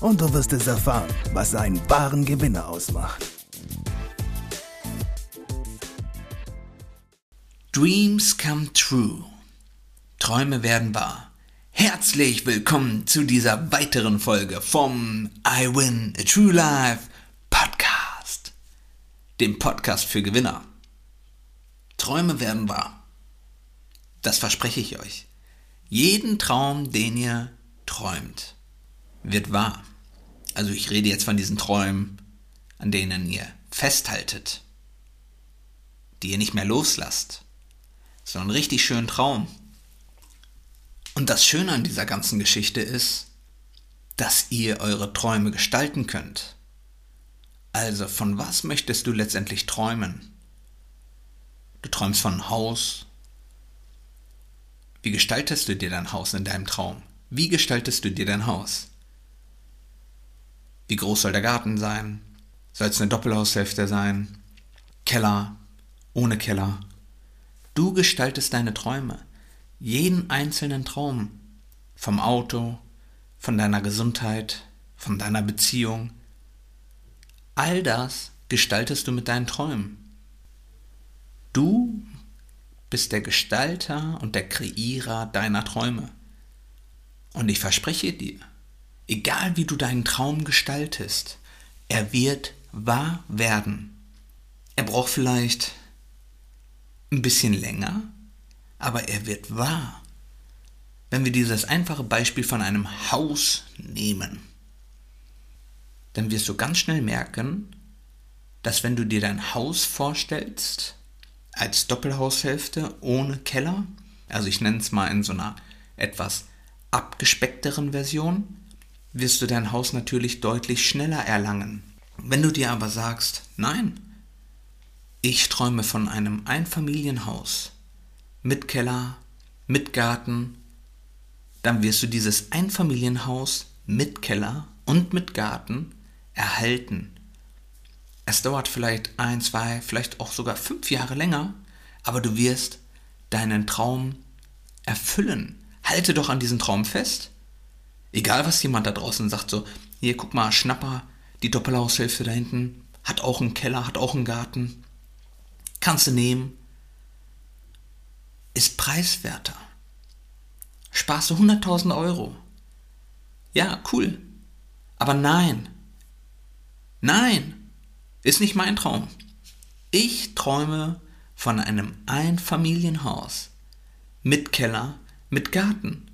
und du wirst es erfahren, was einen wahren Gewinner ausmacht. Dreams come true. Träume werden wahr. Herzlich willkommen zu dieser weiteren Folge vom I Win a True Life Podcast. Dem Podcast für Gewinner. Träume werden wahr. Das verspreche ich euch. Jeden Traum, den ihr träumt, wird wahr. Also ich rede jetzt von diesen Träumen, an denen ihr festhaltet, die ihr nicht mehr loslasst. So einen richtig schönen Traum. Und das Schöne an dieser ganzen Geschichte ist, dass ihr eure Träume gestalten könnt. Also von was möchtest du letztendlich träumen? Du träumst von Haus. Wie gestaltest du dir dein Haus in deinem Traum? Wie gestaltest du dir dein Haus? Wie groß soll der Garten sein? Soll es eine Doppelhaushälfte sein? Keller? Ohne Keller? Du gestaltest deine Träume. Jeden einzelnen Traum. Vom Auto, von deiner Gesundheit, von deiner Beziehung. All das gestaltest du mit deinen Träumen. Du bist der Gestalter und der Kreierer deiner Träume. Und ich verspreche dir, egal wie du deinen Traum gestaltest, er wird wahr werden. Er braucht vielleicht ein bisschen länger, aber er wird wahr. Wenn wir dieses einfache Beispiel von einem Haus nehmen, dann wirst du ganz schnell merken, dass wenn du dir dein Haus vorstellst, als Doppelhaushälfte ohne Keller, also ich nenne es mal in so einer etwas abgespeckteren Version, wirst du dein Haus natürlich deutlich schneller erlangen. Wenn du dir aber sagst, nein, ich träume von einem Einfamilienhaus mit Keller, mit Garten, dann wirst du dieses Einfamilienhaus mit Keller und mit Garten erhalten. Es dauert vielleicht ein, zwei, vielleicht auch sogar fünf Jahre länger, aber du wirst deinen Traum erfüllen. Halte doch an diesem Traum fest. Egal, was jemand da draußen sagt, so, hier, guck mal, Schnapper, die Doppelhaushälfte da hinten, hat auch einen Keller, hat auch einen Garten. Kannst du nehmen. Ist preiswerter. Sparst du 100.000 Euro. Ja, cool. Aber nein. Nein. Ist nicht mein Traum. Ich träume von einem Einfamilienhaus mit Keller, mit Garten.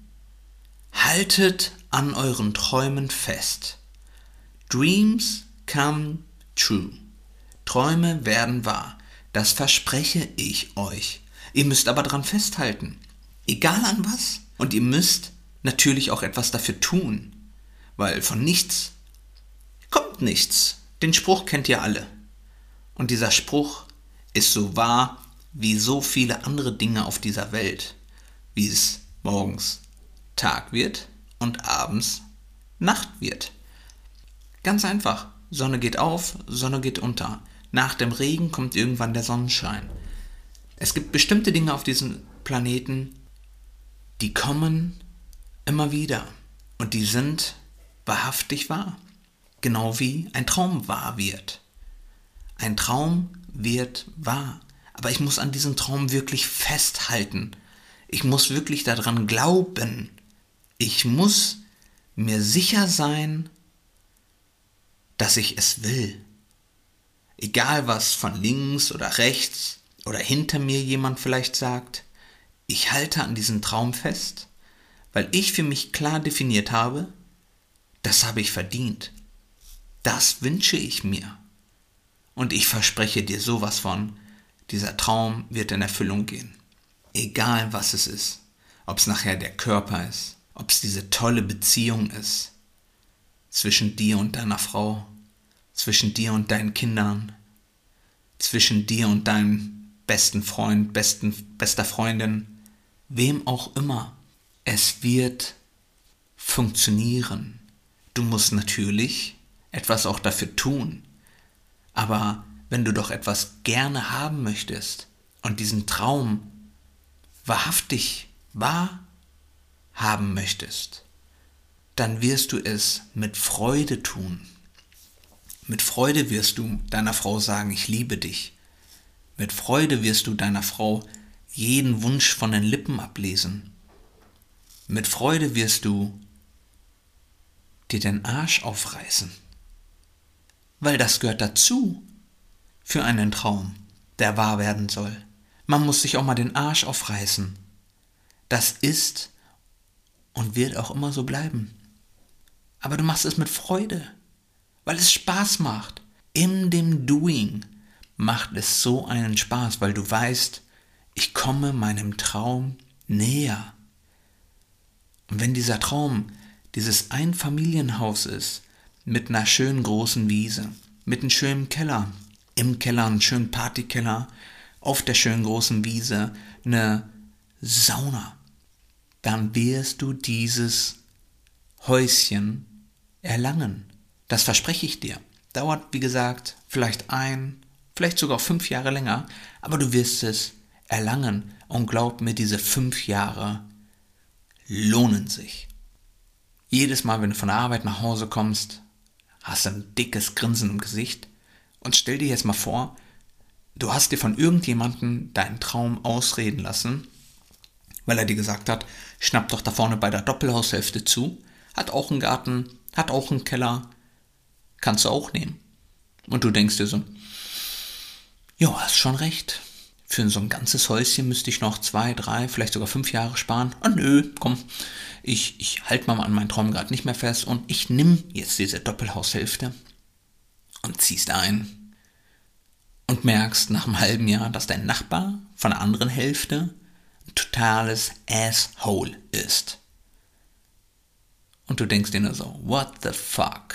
Haltet an euren Träumen fest. Dreams come true. Träume werden wahr. Das verspreche ich euch. Ihr müsst aber dran festhalten. Egal an was. Und ihr müsst natürlich auch etwas dafür tun. Weil von nichts kommt nichts. Den Spruch kennt ihr alle. Und dieser Spruch ist so wahr wie so viele andere Dinge auf dieser Welt. Wie es morgens Tag wird und abends Nacht wird. Ganz einfach. Sonne geht auf, Sonne geht unter. Nach dem Regen kommt irgendwann der Sonnenschein. Es gibt bestimmte Dinge auf diesem Planeten, die kommen immer wieder. Und die sind wahrhaftig wahr. Genau wie ein Traum wahr wird. Ein Traum wird wahr. Aber ich muss an diesem Traum wirklich festhalten. Ich muss wirklich daran glauben. Ich muss mir sicher sein, dass ich es will. Egal was von links oder rechts oder hinter mir jemand vielleicht sagt, ich halte an diesem Traum fest, weil ich für mich klar definiert habe, das habe ich verdient. Das wünsche ich mir. Und ich verspreche dir sowas von, dieser Traum wird in Erfüllung gehen. Egal was es ist. Ob es nachher der Körper ist, ob es diese tolle Beziehung ist zwischen dir und deiner Frau, zwischen dir und deinen Kindern, zwischen dir und deinem besten Freund, besten, bester Freundin, wem auch immer. Es wird funktionieren. Du musst natürlich etwas auch dafür tun. Aber wenn du doch etwas gerne haben möchtest und diesen Traum wahrhaftig wahr haben möchtest, dann wirst du es mit Freude tun. Mit Freude wirst du deiner Frau sagen, ich liebe dich. Mit Freude wirst du deiner Frau jeden Wunsch von den Lippen ablesen. Mit Freude wirst du dir den Arsch aufreißen. Weil das gehört dazu für einen Traum, der wahr werden soll. Man muss sich auch mal den Arsch aufreißen. Das ist und wird auch immer so bleiben. Aber du machst es mit Freude, weil es Spaß macht. In dem Doing macht es so einen Spaß, weil du weißt, ich komme meinem Traum näher. Und wenn dieser Traum dieses Einfamilienhaus ist, mit einer schönen großen Wiese, mit einem schönen Keller, im Keller einen schönen Partykeller, auf der schönen großen Wiese eine Sauna, dann wirst du dieses Häuschen erlangen. Das verspreche ich dir. Dauert, wie gesagt, vielleicht ein, vielleicht sogar fünf Jahre länger, aber du wirst es erlangen. Und glaub mir, diese fünf Jahre lohnen sich. Jedes Mal, wenn du von der Arbeit nach Hause kommst, hast du ein dickes Grinsen im Gesicht. Und stell dir jetzt mal vor, du hast dir von irgendjemandem deinen Traum ausreden lassen, weil er dir gesagt hat, schnapp doch da vorne bei der Doppelhaushälfte zu, hat auch einen Garten, hat auch einen Keller, kannst du auch nehmen. Und du denkst dir so, ja, hast schon recht. Für so ein ganzes Häuschen müsste ich noch zwei, drei, vielleicht sogar fünf Jahre sparen. Ah nö, komm, ich, ich halte mal an meinen Traum gerade nicht mehr fest und ich nimm jetzt diese Doppelhaushälfte und ziehst ein und merkst nach einem halben Jahr, dass dein Nachbar von der anderen Hälfte totales Asshole ist. Und du denkst dir nur so, what the fuck?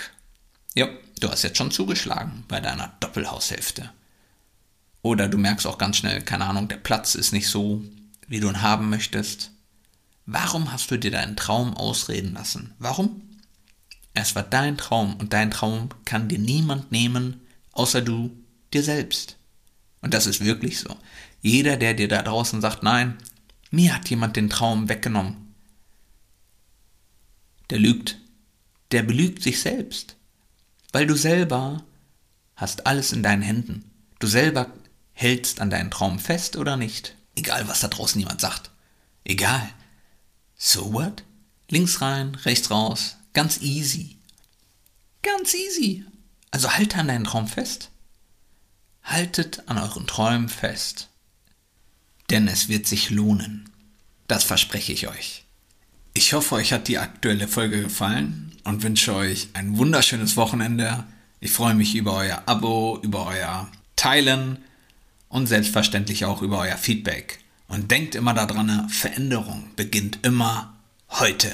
Ja, du hast jetzt schon zugeschlagen bei deiner Doppelhaushälfte. Oder du merkst auch ganz schnell, keine Ahnung, der Platz ist nicht so, wie du ihn haben möchtest. Warum hast du dir deinen Traum ausreden lassen? Warum? Es war dein Traum und dein Traum kann dir niemand nehmen, außer du dir selbst. Und das ist wirklich so. Jeder, der dir da draußen sagt, nein, mir hat jemand den Traum weggenommen, der lügt. Der belügt sich selbst. Weil du selber hast alles in deinen Händen. Du selber hältst an deinen Traum fest oder nicht. Egal, was da draußen jemand sagt. Egal. So what? Links rein, rechts raus. Ganz easy. Ganz easy. Also halte an deinen Traum fest. Haltet an euren Träumen fest. Denn es wird sich lohnen. Das verspreche ich euch. Ich hoffe, euch hat die aktuelle Folge gefallen und wünsche euch ein wunderschönes Wochenende. Ich freue mich über euer Abo, über euer Teilen und selbstverständlich auch über euer Feedback. Und denkt immer daran, Veränderung beginnt immer heute.